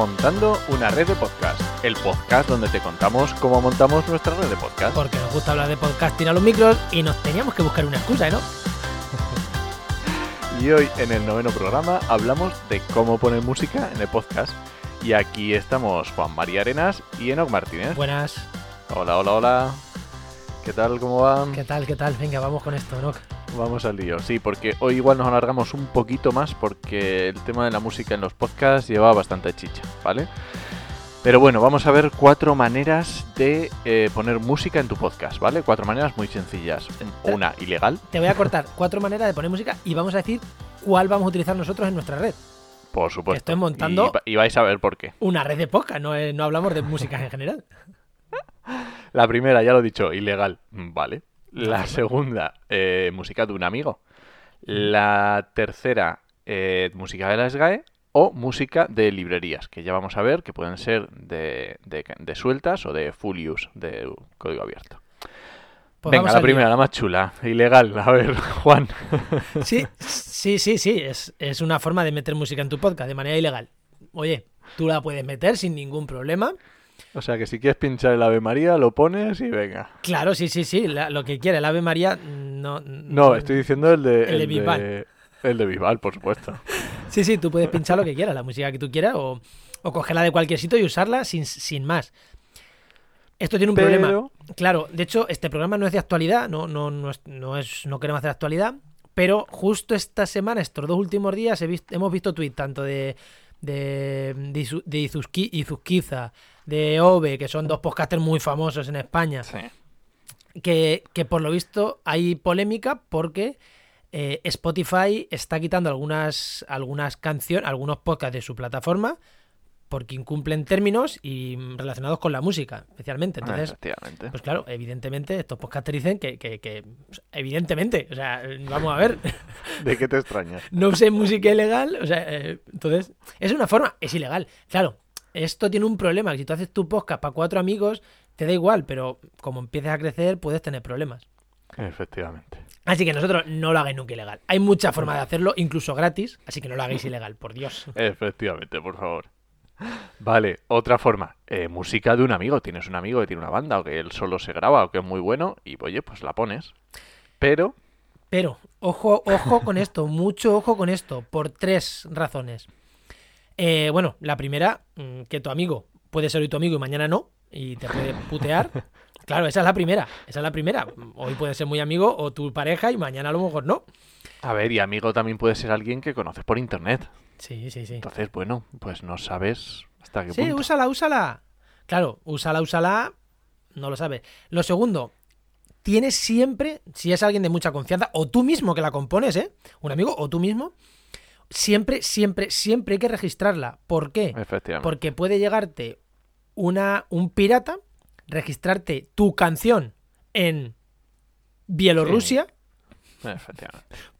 Montando una red de podcast, el podcast donde te contamos cómo montamos nuestra red de podcast. Porque nos gusta hablar de podcasting a los micros y nos teníamos que buscar una excusa, ¿no? Y hoy en el noveno programa hablamos de cómo poner música en el podcast. Y aquí estamos Juan María Arenas y Enoc Martínez. Buenas. Hola, hola, hola. ¿Qué tal? ¿Cómo van? ¿Qué tal? ¿Qué tal? Venga, vamos con esto, ¿no? Vamos al lío, sí, porque hoy igual nos alargamos un poquito más porque el tema de la música en los podcasts lleva bastante chicha, ¿vale? Pero bueno, vamos a ver cuatro maneras de eh, poner música en tu podcast, ¿vale? Cuatro maneras muy sencillas. Una, ilegal. Te voy a cortar cuatro maneras de poner música y vamos a decir cuál vamos a utilizar nosotros en nuestra red. Por supuesto. Estoy montando Y, y vais a ver por qué. una red de podcast, no, eh, no hablamos de música en general. La primera, ya lo he dicho, ilegal. Vale. La segunda, eh, música de un amigo. La tercera, eh, música de la SGAE o música de librerías, que ya vamos a ver que pueden ser de, de- de sueltas o de full use, de código abierto. Pues Venga, la primera, la más chula, ilegal. A ver, Juan. Sí, sí, sí, sí. Es, es una forma de meter música en tu podcast de manera ilegal. Oye, tú la puedes meter sin ningún problema. O sea que si quieres pinchar el Ave María, lo pones y venga. Claro, sí, sí, sí. la- lo que quiera. El Ave María no. No, estoy diciendo el de... El de Bisbal. El de Bisbal, por supuesto. Sí, sí, tú puedes pinchar lo que quieras, la música que tú quieras, o, o cogerla de cualquier sitio y usarla sin, sin más. Esto tiene un problema. Pero... Claro, de hecho, este programa no es de actualidad, no, no, no, es, no, es- no queremos hacer actualidad, pero justo esta semana, estos dos últimos días, he hemos visto tweets tanto de, de, de, Izuzquiza, de Ove, que son dos podcasters muy famosos en España, Sí. que, que por lo visto hay polémica porque eh, Spotify está quitando algunas, algunas canciones, algunos podcasts de su plataforma porque incumplen términos y mm, relacionados con la música, especialmente. Entonces, pues claro, evidentemente, estos podcasters dicen que, que- que, pues, evidentemente, o sea, vamos a ver, ¿De qué te extrañas? no usen música ilegal, o sea, eh, entonces, es una forma, es ilegal. Claro, esto tiene un problema, que si tú haces tu podcast para cuatro amigos, te da igual, pero como empieces a crecer, puedes tener problemas. Efectivamente. Así que nosotros no lo hagáis nunca ilegal. Hay muchas formas de hacerlo, incluso gratis, así que no lo hagáis ilegal, por Dios. Efectivamente, por favor. Vale, otra forma. eh, música de un amigo. Tienes un amigo que tiene una banda o que él solo se graba o que es muy bueno y oye, pues la pones. Pero, Pero, ojo, ojo con esto, mucho ojo con esto, por tres razones. Eh, bueno, la primera, mm, que tu amigo puede ser hoy tu amigo y mañana no, y te puede putear. Claro, esa es la primera, esa es la primera. Hoy puede ser muy amigo o tu pareja y mañana a lo mejor no. a ver, y amigo también puede ser alguien que conoces por internet. Sí, sí, sí. Entonces, bueno, pues no sabes hasta qué Sí, punto. úsala, úsala. Claro, úsala, úsala, no lo sabes. Lo segundo, tienes siempre, si es alguien de mucha confianza, o tú mismo que la compones, ¿eh? Un amigo, o tú mismo, siempre, siempre, siempre hay que registrarla. ¿Por qué? Efectivamente. Porque puede llegarte una, un pirata, registrarte tu canción en Bielorrusia.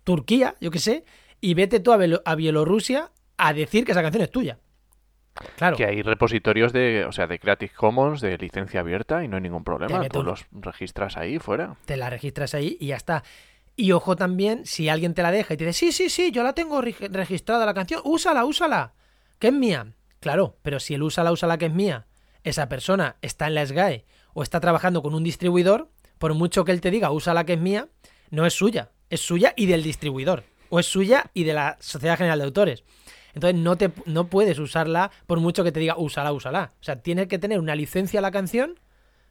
Turquía, yo qué sé, y vete tú a, Bielorrusia a decir que esa canción es tuya. Claro. Que hay repositorios de, o sea, de Creative Commons, de licencia abierta y no hay ningún problema. Tú un- los registras ahí fuera. te la registras ahí y ya está. Y ojo también, si alguien te la deja y te dice, sí, sí, sí, yo la tengo reg- registrada la canción, úsala, úsala, que es mía. Claro, pero si el úsala, úsala, que es mía, esa persona está en la SGAE o está trabajando con un distribuidor, por mucho que él te diga, úsala, que es mía, no es suya, es suya y del distribuidor, o es suya y de la Sociedad General de Autores. Entonces no, te, no puedes usarla por mucho que te diga, úsala, úsala. O sea, tienes que tener una licencia a la canción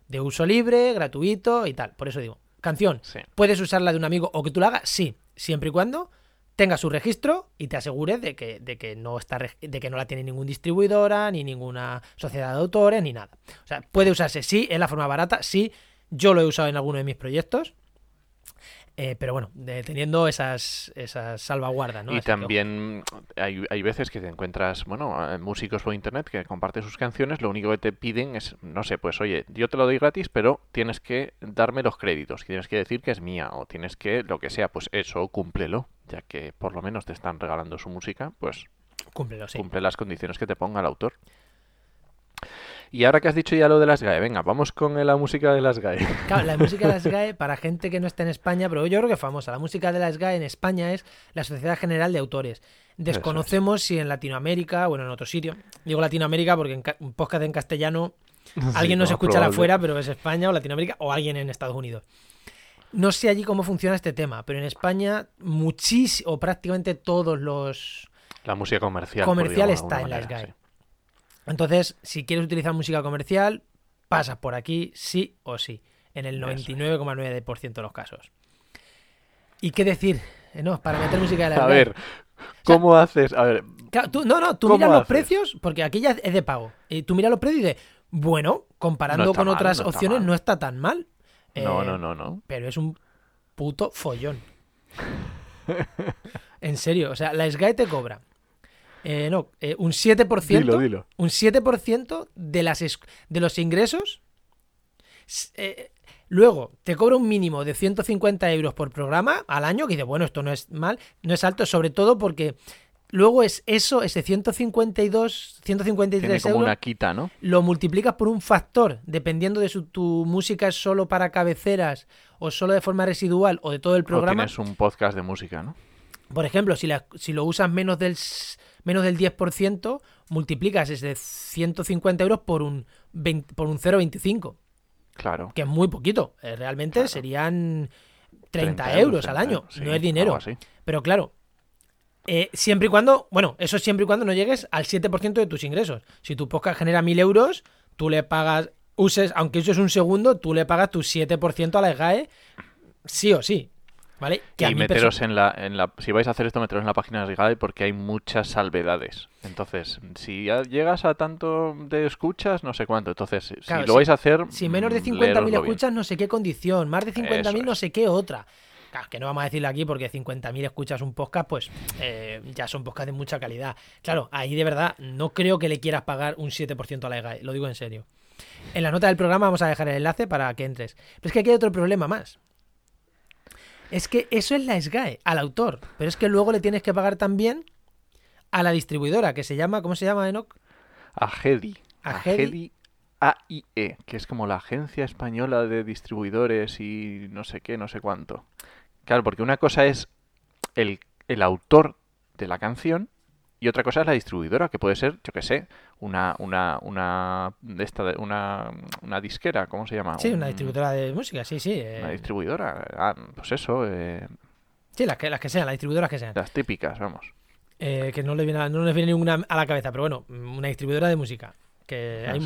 de uso libre, gratuito y tal. Por eso digo, canción, Sí. ¿puedes usarla de un amigo o que tú la hagas? Sí, siempre y cuando tenga su registro y te asegures de que, de que no está de que no la tiene ningún distribuidora, ni ninguna sociedad de autores, ni nada. O sea, puede usarse, sí, es la forma barata, sí, yo lo he usado en alguno de mis proyectos. Eh, pero bueno, teniendo esas, esas salvaguardas, ¿no? y Así que, ojo. también hay, hay veces que te encuentras, bueno, músicos por internet que comparten sus canciones, lo único que te piden es, no sé, pues oye, yo te lo doy gratis, pero tienes que darme los créditos, tienes que decir que es mía, o tienes que, lo que sea, pues eso, cúmplelo, ya que por lo menos te están regalando su música, pues Cúmplelo, sí. cumple las condiciones que te ponga el autor. Y ahora que has dicho ya lo de las GAE, venga, vamos con la música de las GAE. Claro, la música de las GAE, para gente que no está en España, pero yo creo que es famosa, la música de las GAE en España es la Sociedad General de Autores. Desconocemos si en Latinoamérica o en otro sitio. Digo Latinoamérica porque en un podcast en castellano alguien no se escucha afuera, pero es España o Latinoamérica o alguien en Estados Unidos. No sé allí cómo funciona este tema, pero en España muchísimo, o prácticamente todos los... La música comercial. Comercial está en las GAE. Entonces, si quieres utilizar música comercial, pasas por aquí sí o sí, en el 99,9% de los casos. ¿Y qué decir? Eh, no, para meter música de la A ver, ¿cómo haces? A ver. no, no, tú miras los precios, porque aquí ya es de pago. Y tú miras los precios y dices, bueno, comparando con otras opciones, no está tan mal. no, no, eh, no, no. Pero es un puto follón. en serio, o sea, la SGAE te cobra eh, no, eh, un 7%. Un 7% de, las de los ingresos. Eh, luego, te cobra un mínimo de 150 euros por programa al año, que dice, bueno, esto no es mal, no es alto, sobre todo porque luego es eso, ese 152, 153 como euros. una quita, ¿no? Lo multiplicas por un factor, dependiendo de si tu música es solo para cabeceras o solo de forma residual o de todo el programa. O tienes un podcast de música, ¿no? Por ejemplo, si, si lo usas menos del menos del 10%, multiplicas ese 150 euros por un, por un 0,25. Claro. Que es muy poquito. Eh, realmente serían 30, euros, al año. no es dinero. Pero claro, eh, siempre y cuando, bueno, eso siempre y cuando no llegues al 7% de tus ingresos. Si tu podcast genera 1000 euros, tú le pagas, uses, aunque eso es un segundo, tú le pagas tu 7% a la SGAE, sí o sí. ¿Vale? y meteros en, la, en la... Si vais a hacer esto, meteros en la página de Sgade porque hay muchas salvedades. Entonces, si llegas a tanto de escuchas, no sé cuánto. Entonces, si lo vais a hacer... Si menos de 50.000 escuchas, no sé qué condición. Más de 50.000, no sé qué otra. Claro, que no vamos a decirlo aquí porque 50.000 escuchas un podcast, pues eh, ya son podcasts de mucha calidad. Claro, ahí de verdad no creo que le quieras pagar un 7% a la EGAE, lo digo en serio. En la nota del programa vamos a dejar el enlace para que entres. Pero es que aquí hay otro problema más. Es que eso es la SGAE, al autor. Pero es que luego le tienes que pagar también a la distribuidora, que se llama, ¿cómo se llama, Enoch? Agedi. Agedi. AIE, que es como la Agencia Española de Distribuidores y no sé qué, no sé cuánto. Claro, porque una cosa es el, el autor de la canción y otra cosa es la distribuidora, que puede ser, yo qué sé, una, una, una, de esta, una, una disquera, ¿cómo se llama? Sí, una distribuidora de música, sí, sí. Una eh. distribuidora, ah, pues eso. Eh... Sí, las que, las que sean, las distribuidoras que sean. Las típicas, vamos. Eh, que no les, viene, no les viene ninguna a la cabeza, pero bueno, una distribuidora de música. Que hay,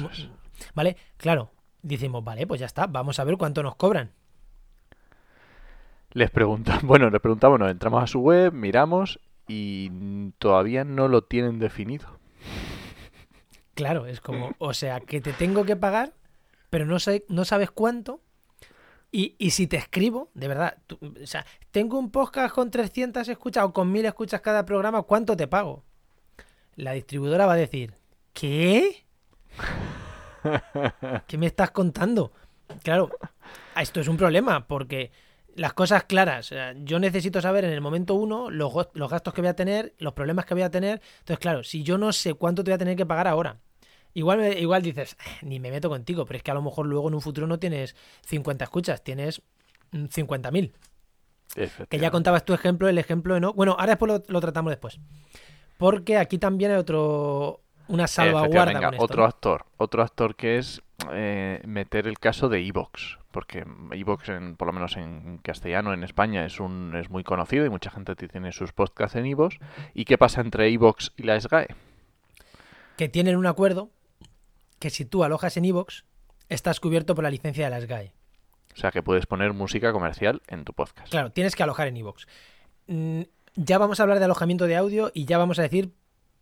Vale, claro, decimos, vale, pues ya está, vamos a ver cuánto nos cobran. Les preguntamos, bueno, les preguntamos, nos entramos a su web, miramos y todavía no lo tienen definido. Claro, es como, o sea, que te tengo que pagar, pero no, sé, no sabes cuánto. Y, y si te escribo, de verdad, o sea, tengo un podcast con 300 escuchas o con 1000 escuchas cada programa, ¿cuánto te pago? La distribuidora va a decir, ¿qué? ¿Qué me estás contando? Claro, esto es un problema porque las cosas claras. yo necesito saber en el momento uno los, los, gastos que voy a tener, los problemas que voy a tener. Entonces, claro, si yo no sé cuánto te voy a tener que pagar ahora, igual, igual dices, eh, ni me meto contigo, pero es que a lo mejor luego en un futuro no tienes 50 escuchas, tienes 50.000. Que ya contabas tu ejemplo, el ejemplo de no. Bueno, ahora después lo, tratamos después. Porque aquí también hay otro. Una salvaguarda. otro actor. Otro actor que es eh, meter el caso de Evox porque Evox, por lo menos en castellano, en España, es, un, es muy conocido y mucha gente tiene sus podcasts en Evox. ¿Y qué pasa entre Evox y la SGAE? Que tienen un acuerdo que si tú alojas en Evox, estás cubierto por la licencia de la SGAE. O sea que puedes poner música comercial en tu podcast. Claro, tienes que alojar en Evox. Mm, ya vamos a hablar de alojamiento de audio y ya vamos a decir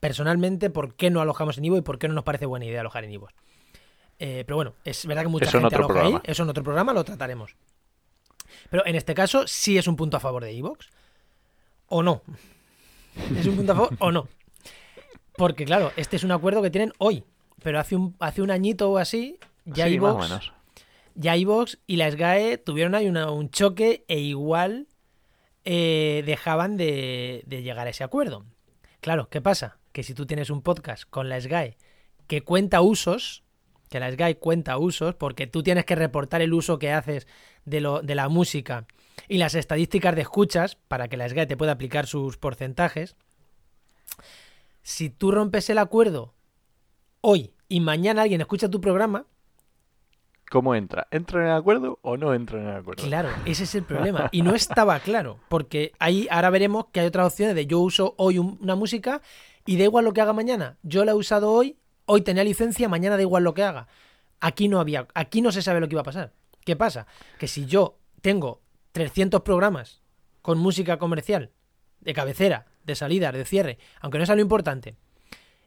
personalmente por qué no alojamos en Evox y por qué no nos parece buena idea alojar en Evox. Eh, pero bueno, es verdad que mucha gente aloja ahí. Eso en otro programa lo trataremos. Pero en este caso, sí es un punto a favor de Evox. ¿O no? ¿Es un punto a favor o no? Porque, claro, este es un acuerdo que tienen hoy. Pero hace un, hace un añito o así, ya sí, Ya Evox y la SGAE tuvieron ahí un choque e igual eh, dejaban de, de llegar a ese acuerdo. Claro, ¿qué pasa? Que si tú tienes un podcast con la SGAE que cuenta usos, que la SGAE cuenta usos, porque tú tienes que reportar el uso que haces de, lo, de la música y las estadísticas de escuchas para que la SGAE te pueda aplicar sus porcentajes. Si tú rompes el acuerdo hoy y mañana alguien escucha tu programa, ¿Cómo entra? ¿Entra en el acuerdo o no entra en el acuerdo? Claro, ese es el problema. Y no estaba claro, porque ahí ahora veremos que hay otras opciones de yo uso hoy una música y da igual lo que haga mañana. Yo la he usado hoy, hoy tenía licencia, mañana da igual lo que haga. Aquí no había, aquí no se sabe lo que iba a pasar. ¿Qué pasa? Que si yo tengo 300 programas con música comercial, de cabecera, de salida, de cierre, aunque no sea lo importante,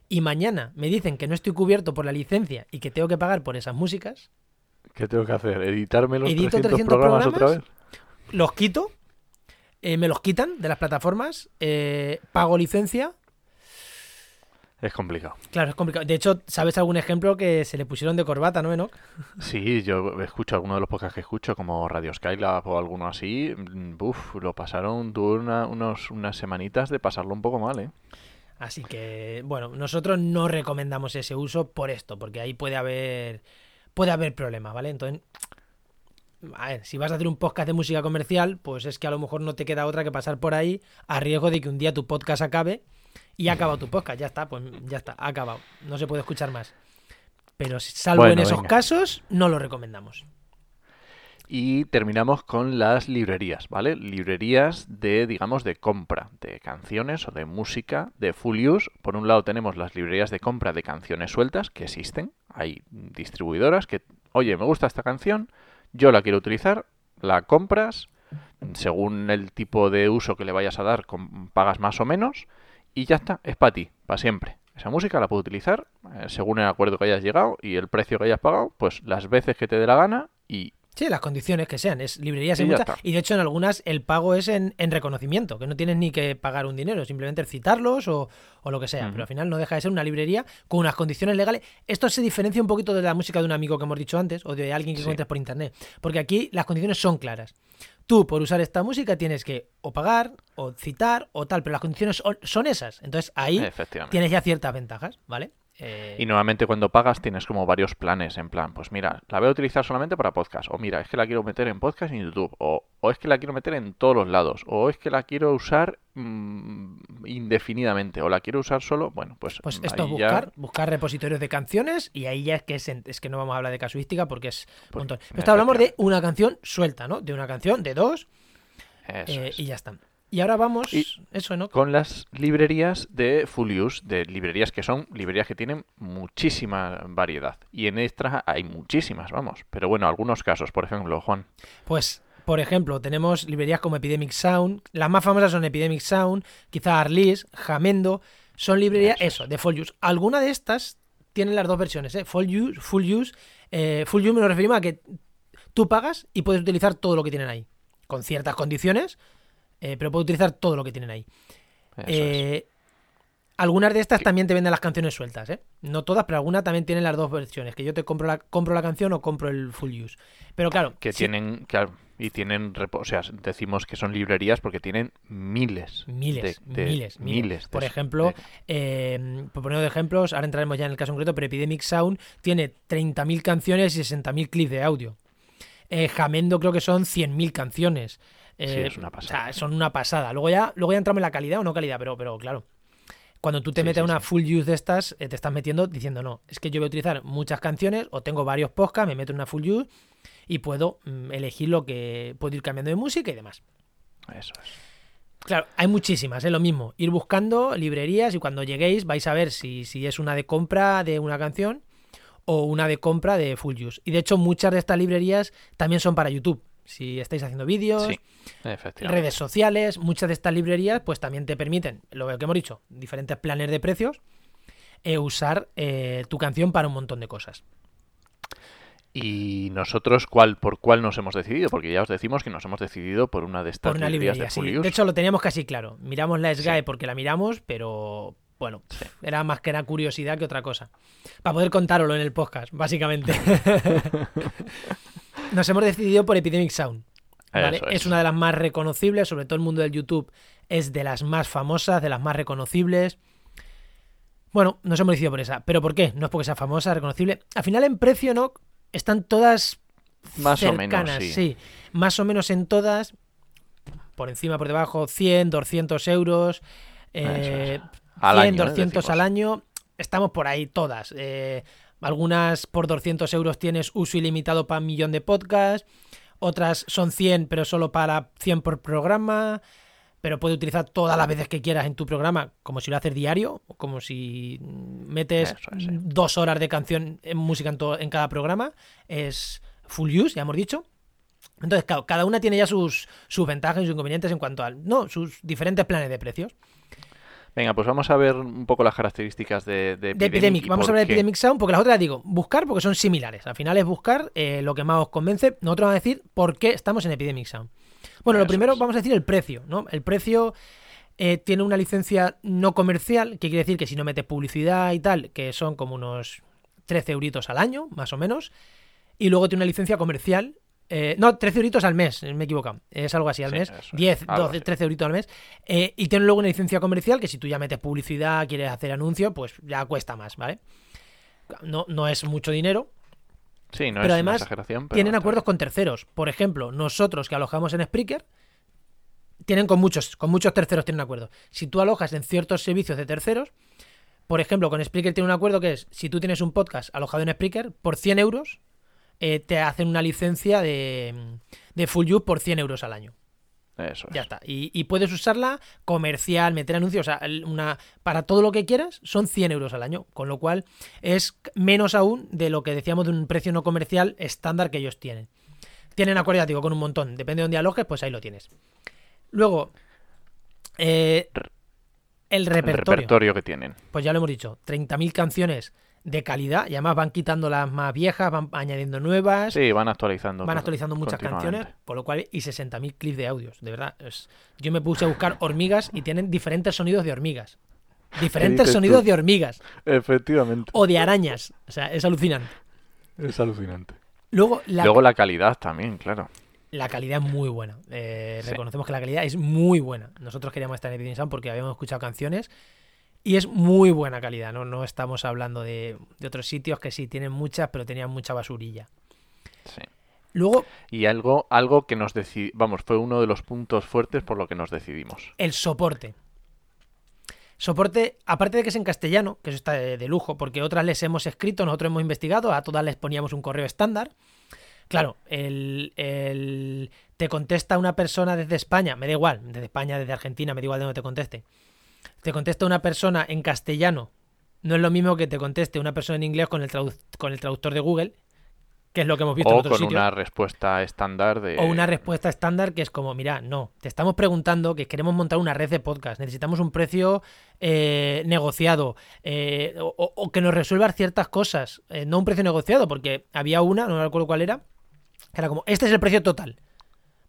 y mañana me dicen que no estoy cubierto por la licencia y que tengo que pagar por esas músicas, ¿Qué tengo que hacer? ¿Editarme los Edito 300, 300 programas, otra vez? los quito, eh, me los quitan de las plataformas, eh, pago licencia. Es complicado. Claro, es complicado. De hecho, ¿sabes algún ejemplo que se le pusieron de corbata, no, Enoch? Sí, yo escucho algunos de los podcasts que escucho, como Radio Skylab o alguno así. mm, Uf, lo pasaron, tuve una- unos, unas semanitas de pasarlo un poco mal, ¿eh? Así que, bueno, nosotros no recomendamos ese uso por esto, porque ahí puede haber puede haber problemas, ¿vale? Entonces, a ver, si vas a hacer un podcast de música comercial, pues es que a lo mejor no te queda otra que pasar por ahí a riesgo de que un día tu podcast acabe y ha acabado tu podcast, ya está, pues ya está, ha acabado, no se puede escuchar más. Pero salvo Bueno, en esos venga. casos, no lo recomendamos. Y terminamos con las librerías, ¿vale? Librerías de, digamos, de compra de canciones o de música de full use. Por un lado tenemos las librerías de compra de canciones sueltas que existen. Hay distribuidoras que, oye, me gusta esta canción, yo la quiero utilizar, la compras, según el tipo de uso que le vayas a dar, pagas más o menos y ya está, es para ti, para siempre. Esa música la puedo utilizar eh, según el acuerdo que hayas llegado y el precio que hayas pagado, pues las veces que te dé la gana y Sí, las condiciones que sean, es librerías Y y. Y de hecho en algunas el pago es en, en reconocimiento, que no tienes ni que pagar un dinero, simplemente citarlos o, o lo que sea. Pero al final no deja de ser una librería con unas condiciones legales. Esto se diferencia un poquito de la música de un amigo que hemos dicho antes o de alguien que Sí. encuentres por internet. Porque aquí las condiciones son claras. Tú por usar esta música tienes que o pagar o citar o tal, pero las condiciones son, esas. Entonces ahí tienes ya ciertas ventajas, ¿vale? Eh, Y normalmente cuando pagas tienes como varios planes, en plan, pues mira, la voy a utilizar solamente para podcast, o mira, es que la quiero meter en podcast y en YouTube, o, o es que la quiero meter en todos los lados, o es que la quiero usar mm, indefinidamente, o la quiero usar solo, bueno, pues, Pues mm, esto ya- buscar, buscar repositorios de canciones y ahí ya es que es, es que no vamos a hablar de casuística porque es un Pues, montón. Esto hablamos de una canción suelta, ¿no? De una canción, de dos, Eso eh, es. y ya está. Y ahora vamos, Y- eso, ¿no? Con las librerías de full use, de librerías que son librerías que tienen muchísima variedad. Y en estas hay muchísimas, vamos. Pero bueno, algunos casos, por ejemplo, Juan. Pues, por ejemplo, tenemos librerías como Epidemic Sound, las más famosas son Epidemic Sound, quizá Arlis, Jamendo, son librerías, Eso es. eso, de full use. Alguna de estas tienen las dos versiones, ¿eh? Full use, full use, eh, full use me lo referimos a que tú pagas y puedes utilizar todo lo que tienen ahí, con ciertas condiciones, eh, pero puedes utilizar todo lo que tienen ahí. Eh, algunas de estas también te venden las canciones sueltas, ¿eh? No todas, pero algunas también tienen las dos versiones, que yo te compro la, compro la canción o compro el full use. Pero claro, que tienen que y tienen o sea decimos que son librerías porque tienen miles Miles, de- de- miles, miles. miles de- Por ejemplo, eh, por poner de ejemplos, ahora entraremos ya en el caso concreto, pero Epidemic Sound tiene 30.000 canciones y 60.000 clips de audio. Eh, Jamendo creo que son 100.000 canciones. Eh, es una o sea, pasada. son una pasada. Luego ya, luego ya entramos en la calidad o no calidad, pero, pero claro. Cuando tú te Sí, metes sí, a una sí. full use de estas, eh, te estás metiendo diciendo, no, es que yo voy a utilizar muchas canciones o tengo varios podcasts, me meto en una full use y puedo mm, elegir lo que puedo ir cambiando de música y demás. eso es Claro, hay muchísimas, es lo mismo. Ir buscando librerías y cuando lleguéis vais a ver si, si es una de compra de una canción o una de compra de full use. Y de hecho muchas de estas librerías también son para YouTube. Si estáis haciendo vídeos, sí redes sociales, muchas de estas librerías pues también te permiten, lo que hemos dicho, diferentes planes de precios, e usar eh, tu canción para un montón de cosas. y nosotros cuál por cuál nos hemos decidido porque ya os decimos que nos hemos decidido por una de estas Por una librerías librería, de sí. full De hecho lo teníamos casi claro. Miramos la SGAE Sí. porque la miramos, pero bueno, Sí. era más que era curiosidad que otra cosa. Para poder contároslo en el podcast, básicamente. Nos hemos decidido por Epidemic Sound. ¿vale? Eso Es. es. una de las más reconocibles, sobre todo el mundo del YouTube es de las más famosas, de las más reconocibles. Bueno, nos hemos decidido por esa. ¿Pero por qué? No es porque sea famosa, reconocible. Al final en precio, ¿no? Están todas Más o menos, cercanas, sí. Más o menos en todas. Por encima, por debajo, 100, 200 euros. eh, es. Al 100, año, ¿eh? 200 Decimos. al año. Estamos por ahí todas. Eh, algunas por 200 euros tienes uso ilimitado para un millón de podcasts. Otras son 100, pero solo para 100 por programa. Pero puedes utilizar todas las veces que quieras en tu programa, como si lo haces diario, o como si metes Eso es, sí. dos horas de canción en música en, todo- en cada programa. Es full use, ya hemos dicho. Entonces, claro, cada una tiene ya sus, sus ventajas y sus inconvenientes en cuanto al. No, sus diferentes planes de precios. Venga, pues vamos a ver un poco las características de, de De Epidemic. Epidemic. Vamos a hablar de. Epidemic Sound porque las otras digo, buscar porque son similares. Al final es buscar eh, lo que más os convence. Nosotros vamos a decir por qué estamos en Epidemic Sound. Bueno, lo primero vamos a decir el precio, ¿no? El precio eh, tiene una licencia no comercial, que quiere decir que si no metes publicidad y tal, que son como unos 13 euritos al año, más o menos. Y luego tiene una licencia comercial. Eh, no, 13 euritos al mes, me he equivocado. Es algo así al Sí, mes. es, 10, algo 12, así. 13 euritos al mes. Eh, y tiene luego una licencia comercial que si tú ya metes publicidad, quieres hacer anuncio, pues ya cuesta más, ¿vale? No, no es mucho dinero. Sí, no Pero es además una exageración, pero tienen acuerdos con terceros. Por ejemplo, nosotros que alojamos en Spreaker, tienen con muchos, con muchos terceros tienen acuerdo. Si tú alojas en ciertos servicios de terceros, por ejemplo, con Spreaker tiene un acuerdo que es, si tú tienes un podcast alojado en Spreaker, por 100 euros, eh, te hacen una licencia de, de full use por 100 euros al año. Eso es. Ya está. Y, y puedes usarla comercial, meter anuncios, o sea, el- una, para todo lo que quieras son 100 euros al año, con lo cual es menos aún de lo que decíamos de un precio no comercial estándar que ellos tienen. Tienen acuerdo, ya digo, con un montón. Depende de dónde alojes, pues ahí lo tienes. Luego, eh, el El repertorio. repertorio que tienen. Pues ya lo hemos dicho, 30.000 canciones de calidad y además van quitando las más viejas, van añadiendo nuevas. Sí, van actualizando. Van actualizando muchas canciones, por lo cual, y 60.000 clips de audios, de verdad. es- yo me puse a buscar hormigas y tienen diferentes sonidos de hormigas. Diferentes sonidos tú? de hormigas Efectivamente. o de arañas. O sea, es alucinante. Es alucinante. Luego, la, Luego la calidad también, claro. la calidad es muy buena. Eh, Sí. Reconocemos que la calidad es muy buena. Nosotros queríamos estar en Epidemic Sound porque habíamos escuchado canciones y es muy buena calidad. No, no estamos hablando de, de otros sitios que sí tienen muchas, pero tenían mucha basurilla. Sí. Luego, Y algo, algo que nos decidimos, vamos, fue uno de los puntos fuertes por lo que nos decidimos. el soporte. Soporte, aparte de que es en castellano, que eso está de, de lujo, porque otras les hemos escrito, nosotros hemos investigado, a todas les poníamos un correo estándar. Claro, el, el- te contesta una persona desde España, me da igual, desde España, desde Argentina, me da igual de donde te conteste. Te contesta una persona en castellano, no es lo mismo que te conteste una persona en inglés con el, tradu- con el traductor de Google, que es lo que hemos visto en O otros con sitios. una respuesta estándar de... O una respuesta estándar que es como, mira, no, te estamos preguntando que queremos montar una red de podcast, necesitamos un precio eh, negociado eh, o, que nos resuelva ciertas cosas, eh, no un precio negociado, porque había una, no me acuerdo cuál era, que era como, este es el precio total.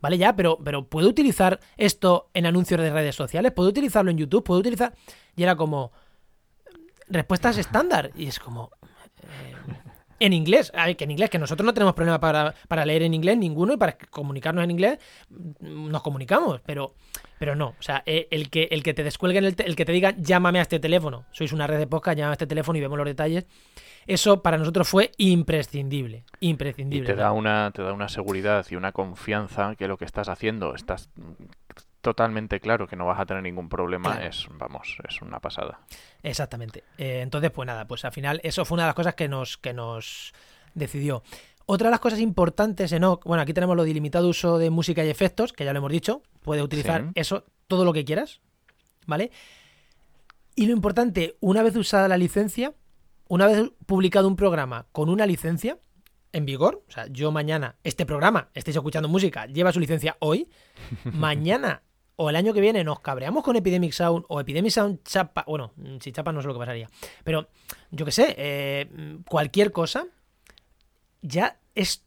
Vale, ya, pero, pero ¿puedo utilizar esto en anuncios de redes sociales? ¿Puedo utilizarlo en YouTube? ¿Puedo utilizar...? Y era como, respuestas estándar. Y es como... eh, en inglés, a que en inglés, que nosotros no tenemos problema para, para leer en inglés ninguno y para comunicarnos en inglés nos comunicamos, pero, pero no. O sea, eh, el que, el que te descuelguen, el, te- el que te diga llámame a este teléfono, sois una red de podcast, llámame a este teléfono y vemos los detalles, eso para nosotros fue imprescindible. Y Imprescindible. te da una, te da una seguridad y una confianza que lo que estás haciendo estás totalmente claro que no vas a tener ningún problema. Claro. Es, vamos, es una pasada. Exactamente. Eh, entonces, pues nada, pues al final eso fue una de las cosas que nos, que nos decidió. Otra de las cosas importantes en OC, bueno, aquí tenemos lo de ilimitado uso de música y efectos, que ya lo hemos dicho, puedes utilizar Sí. eso todo lo que quieras, ¿vale? Y lo importante, una vez usada la licencia, una vez publicado un programa con una licencia en vigor, o sea, yo mañana, este programa, estáis escuchando música, lleva su licencia hoy, mañana o el año que viene nos cabreamos con Epidemic Sound o Epidemic Sound chapa, bueno, mm, si chapa no sé lo que pasaría, pero yo qué sé, eh, cualquier cosa, ya es,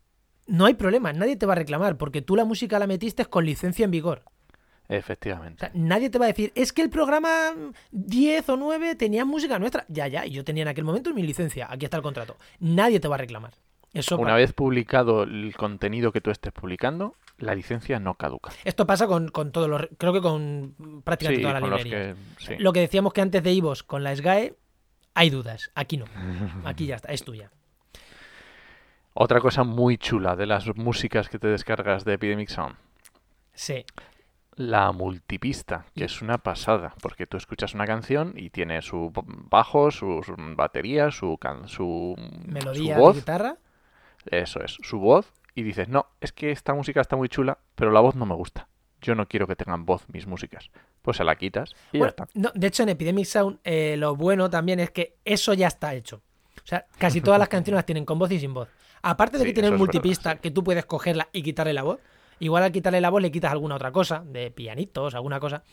no hay problema, nadie te va a reclamar, porque tú la música la metiste con licencia en vigor. O Efectivamente. sea, nadie te va a decir, es que el programa 10 o 9 tenía música nuestra. Ya, ya, yo tenía en aquel momento mi licencia. Aquí está el contrato. Nadie te va a reclamar. Eso Una vez publicado el contenido que tú estés publicando, la licencia no caduca. Esto pasa con, con todos los. Creo que con prácticamente Sí, librerías. que... sí. Lo que decíamos que antes de Ivos con la SGAE, hay dudas. Aquí no. Aquí ya está, es tuya. Otra cosa muy chula de las músicas que te descargas de Epidemic Sound. Sí. La multipista, que es una pasada, porque tú escuchas una canción y tiene su bajo, su, su batería, su, can- su, Melodía su de voz, guitarra. eso es, su voz, y dices, no, es que esta música está muy chula, pero la voz no me gusta. Yo no quiero que tengan voz mis músicas. Pues se la quitas y Bueno, ya está. no, de hecho, en Epidemic Sound, eh, lo bueno también es que eso ya está hecho. O sea, casi todas las canciones las tienen con voz y sin voz. Aparte de Sí, que es verdad, multipista, sí. que tú puedes cogerla y quitarle la voz. Igual al quitarle la voz le quitas alguna otra cosa, de pianitos, alguna cosa.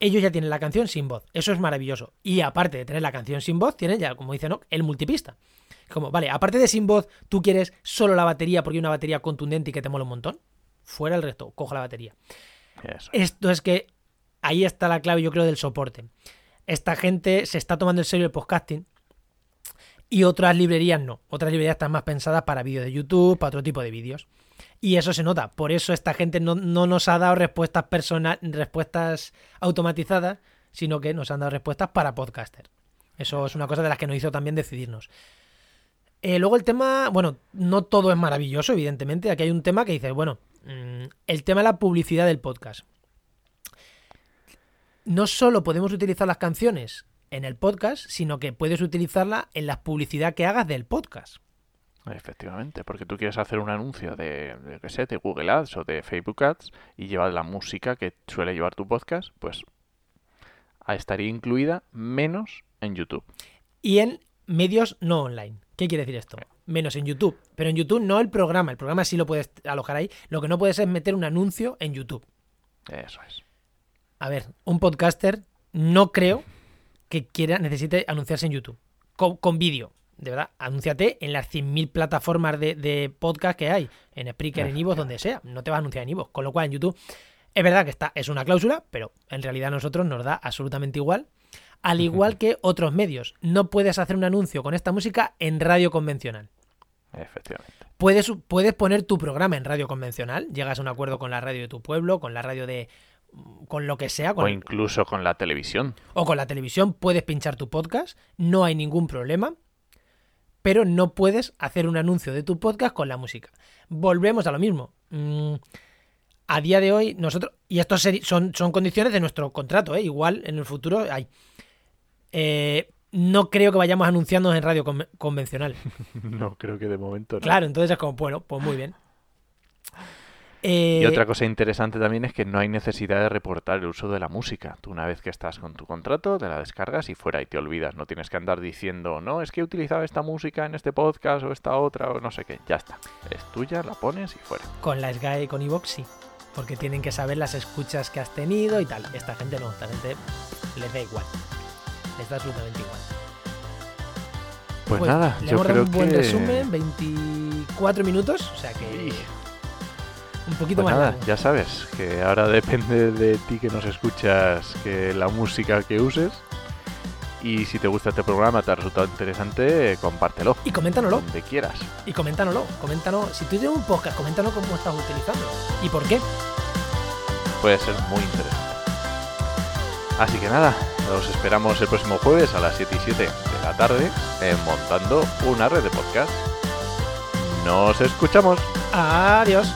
Ellos ya tienen la canción sin voz. Eso es maravilloso. Y aparte de tener la canción sin voz, tienen ya, como dice no, el multipista. Como, vale, aparte de sin voz, tú quieres solo la batería porque hay una batería contundente y que te mola un montón. Fuera el resto, cojo la batería. Eso. Esto es que ahí está la clave, yo creo, del soporte. Esta gente se está tomando en serio el podcasting y otras librerías no. Otras librerías están más pensadas para vídeos de YouTube, para otro tipo de vídeos. Y eso se nota. Por eso esta gente no, no nos ha dado respuestas personal, respuestas automatizadas, sino que nos han dado respuestas para podcaster. Eso es una cosa de las que nos hizo también decidirnos. Eh, luego el tema, bueno, no todo es maravilloso, evidentemente. Aquí hay un tema que dices, bueno, mm, el tema de la publicidad del podcast. No solo podemos utilizar las canciones en el podcast, sino que puedes utilizarla en la publicidad que hagas del podcast. Efectivamente, porque tú quieres hacer un anuncio de, de, qué sé, de Google Ads o de Facebook Ads y llevar la música que suele llevar tu podcast, pues estaría incluida menos en YouTube. Y en medios no online. ¿Qué quiere decir esto? Menos en YouTube. Pero en YouTube no el programa. El programa sí lo puedes alojar ahí. Lo que no puedes es meter un anuncio en YouTube. Eso es. A ver, un podcaster no creo que quiera, necesite anunciarse en YouTube. Con, con vídeo. De verdad, anúnciate en las 100.000 plataformas de, de, podcast que hay. En Spreaker, en Ivo, donde sea. No te vas a anunciar en Ivo. Con lo cual en YouTube es verdad que está, es una cláusula, pero en realidad a nosotros nos da absolutamente igual. Al igual que otros medios. No puedes hacer un anuncio con esta música en radio convencional. Efectivamente. Puedes, puedes poner tu programa en radio convencional. Llegas a un acuerdo con la radio de tu pueblo, con la radio de. Con lo que sea. Con o incluso con la televisión. O con la televisión puedes pinchar tu podcast. No hay ningún problema. Pero no puedes hacer un anuncio de tu podcast con la música. Volvemos a lo mismo. Mm, a día de hoy, nosotros. Y esto son, son condiciones de nuestro contrato, ¿eh? Igual en el futuro hay. Eh, no creo que vayamos anunciándonos en radio con convencional. no, creo que de momento no. Claro, entonces es como, bueno, pues muy bien. Eh... Y otra cosa interesante también es que no hay necesidad de reportar el uso de la música. Tú una vez que estás con tu contrato, te la descargas y fuera y te olvidas. No tienes que andar diciendo, no, es que he utilizado esta música en este podcast o esta otra o no sé qué. Ya está. Es tuya, la pones y fuera. Con la SGAE, con Evox sí. Porque tienen que saber las escuchas que has tenido y tal. Esta gente no, esta gente les da igual. Les da absolutamente igual. Pues, pues nada, le yo hemos creo dado un buen que... resumen, 24 minutos, o sea que y... un poquito pues más. Nada, largo. ya sabes que ahora depende de ti que nos escuchas, que la música que uses. Y si te gusta este programa, te ha resultado interesante, compártelo. Y coméntanoslo. Donde quieras. Y coméntanoslo. Coméntanos. Si tú tienes un podcast, coméntanos cómo estás utilizando. ¿Y por qué? Puede ser muy interesante. Así que nada, los esperamos el próximo jueves a las 7 y 7 de la tarde en Montando una red de podcast. Nos escuchamos. Adiós.